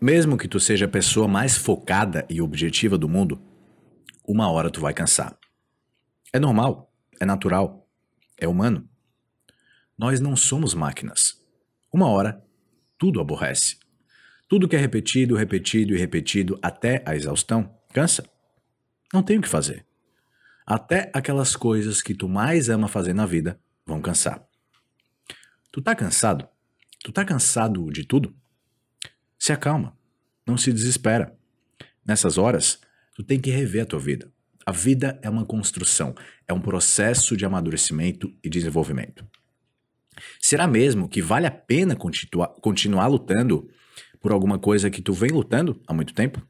Mesmo que tu seja a pessoa mais focada e objetiva do mundo, uma hora tu vai cansar. É normal, é natural, é humano. Nós não somos máquinas. Uma hora, tudo aborrece. Tudo que é repetido, repetido e repetido até a exaustão, cansa. Não tem o que fazer. Até aquelas coisas que tu mais ama fazer na vida vão cansar. Tu tá cansado? Tu tá cansado de tudo? Se acalma, não se desespera. Nessas horas, tu tem que rever a tua vida. A vida é uma construção, é um processo de amadurecimento e desenvolvimento. Será mesmo que vale a pena continuar, continuar lutando por alguma coisa que tu vem lutando há muito tempo?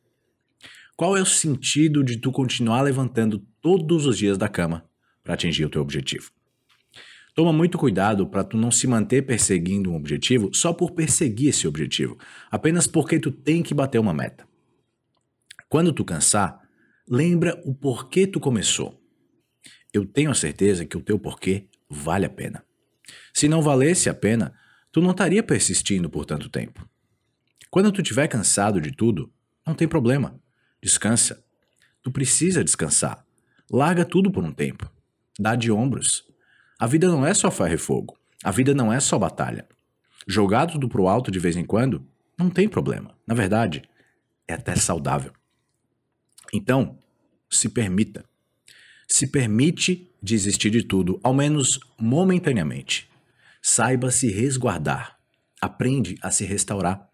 Qual é o sentido de tu continuar levantando todos os dias da cama para atingir o teu objetivo? Toma muito cuidado para tu não se manter perseguindo um objetivo só por perseguir esse objetivo, apenas porque tu tem que bater uma meta. Quando tu cansar, lembra o porquê tu começou. Eu tenho a certeza que o teu porquê vale a pena. Se não valesse a pena, tu não estaria persistindo por tanto tempo. Quando tu estiver cansado de tudo, não tem problema. Descansa. Tu precisa descansar. Larga tudo por um tempo. Dá de ombros. A vida não é só ferro e fogo. A vida não é só batalha. Jogar tudo pro alto de vez em quando não tem problema. Na verdade, é até saudável. Então, se permita. Se permite desistir de tudo, ao menos momentaneamente. Saiba se resguardar. Aprende a se restaurar.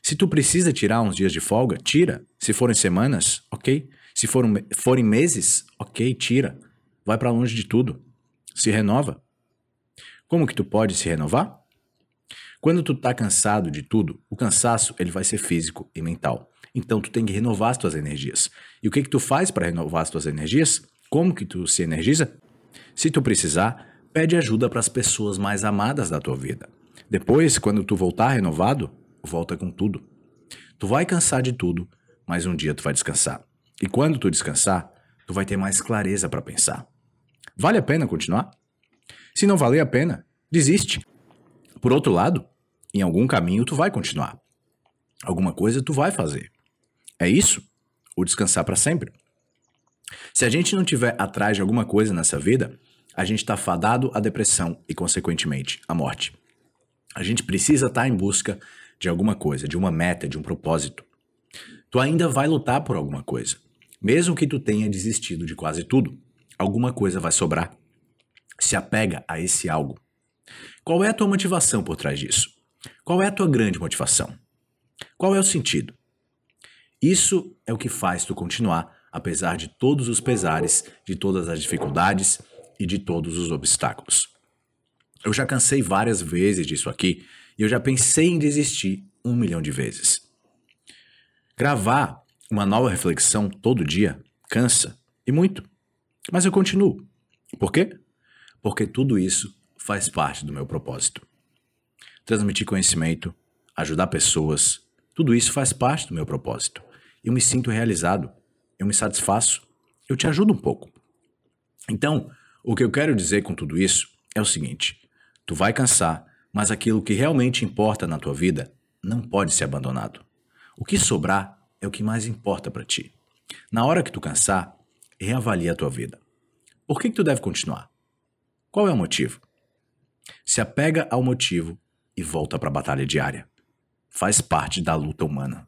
Se tu precisa tirar uns dias de folga, tira. Se forem semanas, ok. Se forem, forem meses, ok, tira. Vai para longe de tudo se renova. Como que tu pode se renovar? Quando tu tá cansado de tudo, o cansaço ele vai ser físico e mental. Então tu tem que renovar as tuas energias. E o que que tu faz para renovar as tuas energias? Como que tu se energiza? Se tu precisar, pede ajuda para as pessoas mais amadas da tua vida. Depois, quando tu voltar renovado, volta com tudo. Tu vai cansar de tudo, mas um dia tu vai descansar. E quando tu descansar, tu vai ter mais clareza para pensar. Vale a pena continuar? Se não valer a pena, desiste. Por outro lado, em algum caminho tu vai continuar. Alguma coisa tu vai fazer. É isso? O descansar para sempre. Se a gente não tiver atrás de alguma coisa nessa vida, a gente está fadado à depressão e, consequentemente, à morte. A gente precisa estar tá em busca de alguma coisa, de uma meta, de um propósito. Tu ainda vai lutar por alguma coisa, mesmo que tu tenha desistido de quase tudo alguma coisa vai sobrar. Se apega a esse algo. Qual é a tua motivação por trás disso? Qual é a tua grande motivação? Qual é o sentido? Isso é o que faz tu continuar, apesar de todos os pesares, de todas as dificuldades e de todos os obstáculos. Eu já cansei várias vezes disso aqui e eu já pensei em desistir um milhão de vezes. Gravar uma nova reflexão todo dia cansa e muito. Mas eu continuo. Por quê? Porque tudo isso faz parte do meu propósito. Transmitir conhecimento, ajudar pessoas, tudo isso faz parte do meu propósito. Eu me sinto realizado, eu me satisfaço, eu te ajudo um pouco. Então, o que eu quero dizer com tudo isso é o seguinte: tu vai cansar, mas aquilo que realmente importa na tua vida não pode ser abandonado. O que sobrar é o que mais importa para ti. Na hora que tu cansar, reavalia a tua vida. Por que, que tu deve continuar? Qual é o motivo? Se apega ao motivo e volta para a batalha diária. Faz parte da luta humana.